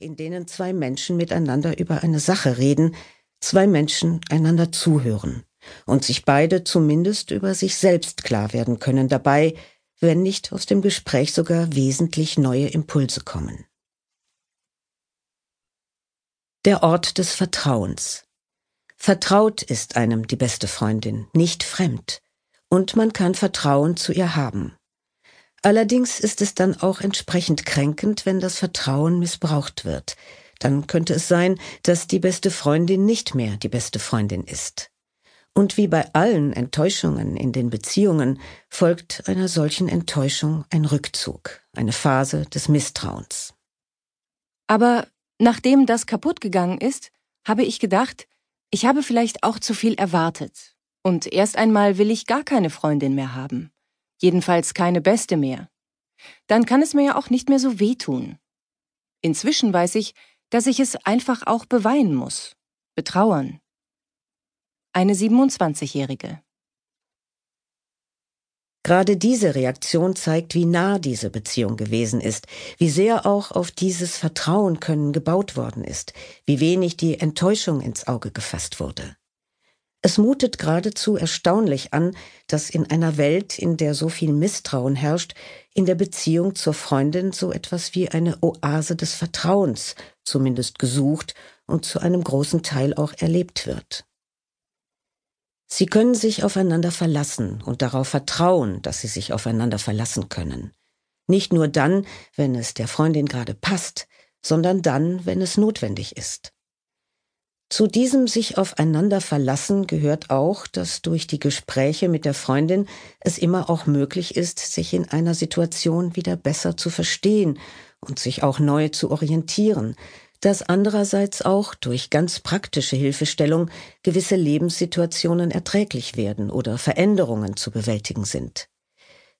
in denen zwei Menschen miteinander über eine Sache reden, zwei Menschen einander zuhören und sich beide zumindest über sich selbst klar werden können dabei, wenn nicht aus dem Gespräch sogar wesentlich neue Impulse kommen. Der Ort des Vertrauens. Vertraut ist einem die beste Freundin, nicht fremd, und man kann Vertrauen zu ihr haben. Allerdings ist es dann auch entsprechend kränkend, wenn das Vertrauen missbraucht wird. Dann könnte es sein, dass die beste Freundin nicht mehr die beste Freundin ist. Und wie bei allen Enttäuschungen in den Beziehungen folgt einer solchen Enttäuschung ein Rückzug, eine Phase des Misstrauens. Aber nachdem das kaputt gegangen ist, habe ich gedacht, ich habe vielleicht auch zu viel erwartet. Und erst einmal will ich gar keine Freundin mehr haben. Jedenfalls keine beste mehr. Dann kann es mir ja auch nicht mehr so wehtun. Inzwischen weiß ich, dass ich es einfach auch beweinen muss. Betrauern. Eine 27-Jährige. Gerade diese Reaktion zeigt, wie nah diese Beziehung gewesen ist, wie sehr auch auf dieses Vertrauen können gebaut worden ist, wie wenig die Enttäuschung ins Auge gefasst wurde. Es mutet geradezu erstaunlich an, dass in einer Welt, in der so viel Misstrauen herrscht, in der Beziehung zur Freundin so etwas wie eine Oase des Vertrauens zumindest gesucht und zu einem großen Teil auch erlebt wird. Sie können sich aufeinander verlassen und darauf vertrauen, dass sie sich aufeinander verlassen können. Nicht nur dann, wenn es der Freundin gerade passt, sondern dann, wenn es notwendig ist. Zu diesem sich aufeinander verlassen gehört auch, dass durch die Gespräche mit der Freundin es immer auch möglich ist, sich in einer Situation wieder besser zu verstehen und sich auch neu zu orientieren, dass andererseits auch durch ganz praktische Hilfestellung gewisse Lebenssituationen erträglich werden oder Veränderungen zu bewältigen sind.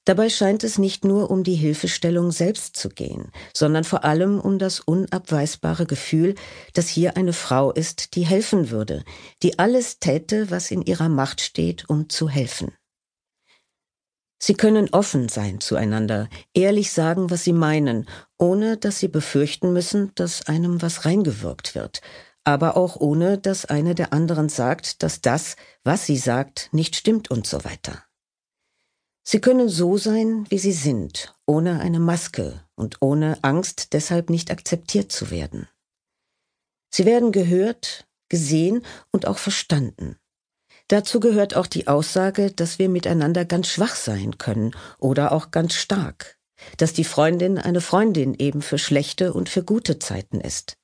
Dabei scheint es nicht nur um die Hilfestellung selbst zu gehen, sondern vor allem um das unabweisbare Gefühl, dass hier eine Frau ist, die helfen würde, die alles täte, was in ihrer Macht steht, um zu helfen. Sie können offen sein zueinander, ehrlich sagen, was sie meinen, ohne dass sie befürchten müssen, dass einem was reingewirkt wird, aber auch ohne dass eine der anderen sagt, dass das, was sie sagt, nicht stimmt und so weiter. Sie können so sein, wie sie sind, ohne eine Maske und ohne Angst, deshalb nicht akzeptiert zu werden. Sie werden gehört, gesehen und auch verstanden. Dazu gehört auch die Aussage, dass wir miteinander ganz schwach sein können oder auch ganz stark, dass die Freundin eine Freundin eben für schlechte und für gute Zeiten ist.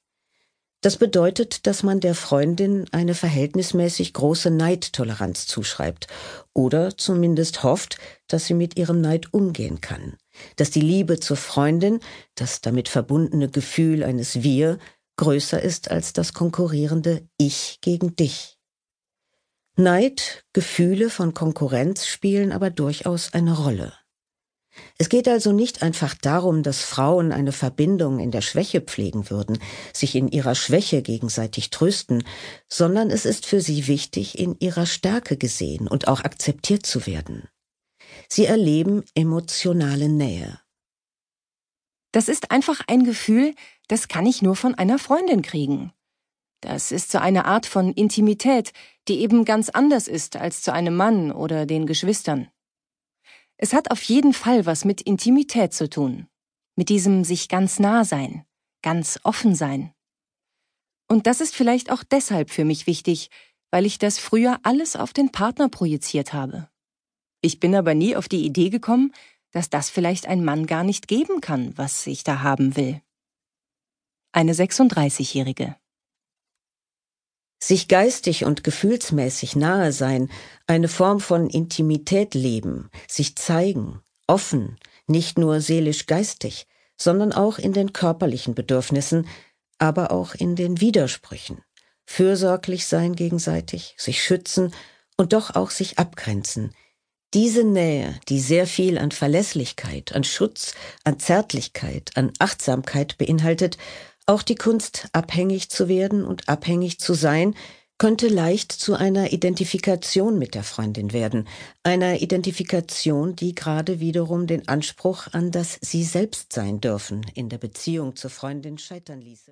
Das bedeutet, dass man der Freundin eine verhältnismäßig große Neidtoleranz zuschreibt oder zumindest hofft, dass sie mit ihrem Neid umgehen kann, dass die Liebe zur Freundin, das damit verbundene Gefühl eines Wir, größer ist als das konkurrierende Ich gegen dich. Neid, Gefühle von Konkurrenz spielen aber durchaus eine Rolle. Es geht also nicht einfach darum, dass Frauen eine Verbindung in der Schwäche pflegen würden, sich in ihrer Schwäche gegenseitig trösten, sondern es ist für sie wichtig, in ihrer Stärke gesehen und auch akzeptiert zu werden. Sie erleben emotionale Nähe. Das ist einfach ein Gefühl, das kann ich nur von einer Freundin kriegen. Das ist so eine Art von Intimität, die eben ganz anders ist als zu einem Mann oder den Geschwistern. Es hat auf jeden Fall was mit Intimität zu tun, mit diesem sich ganz nah sein, ganz offen sein. Und das ist vielleicht auch deshalb für mich wichtig, weil ich das früher alles auf den Partner projiziert habe. Ich bin aber nie auf die Idee gekommen, dass das vielleicht ein Mann gar nicht geben kann, was ich da haben will. Eine 36-Jährige sich geistig und gefühlsmäßig nahe sein, eine Form von Intimität leben, sich zeigen, offen, nicht nur seelisch-geistig, sondern auch in den körperlichen Bedürfnissen, aber auch in den Widersprüchen, fürsorglich sein gegenseitig, sich schützen und doch auch sich abgrenzen. Diese Nähe, die sehr viel an Verlässlichkeit, an Schutz, an Zärtlichkeit, an Achtsamkeit beinhaltet, auch die Kunst, abhängig zu werden und abhängig zu sein, könnte leicht zu einer Identifikation mit der Freundin werden, einer Identifikation, die gerade wiederum den Anspruch an das Sie selbst sein dürfen in der Beziehung zur Freundin scheitern ließe.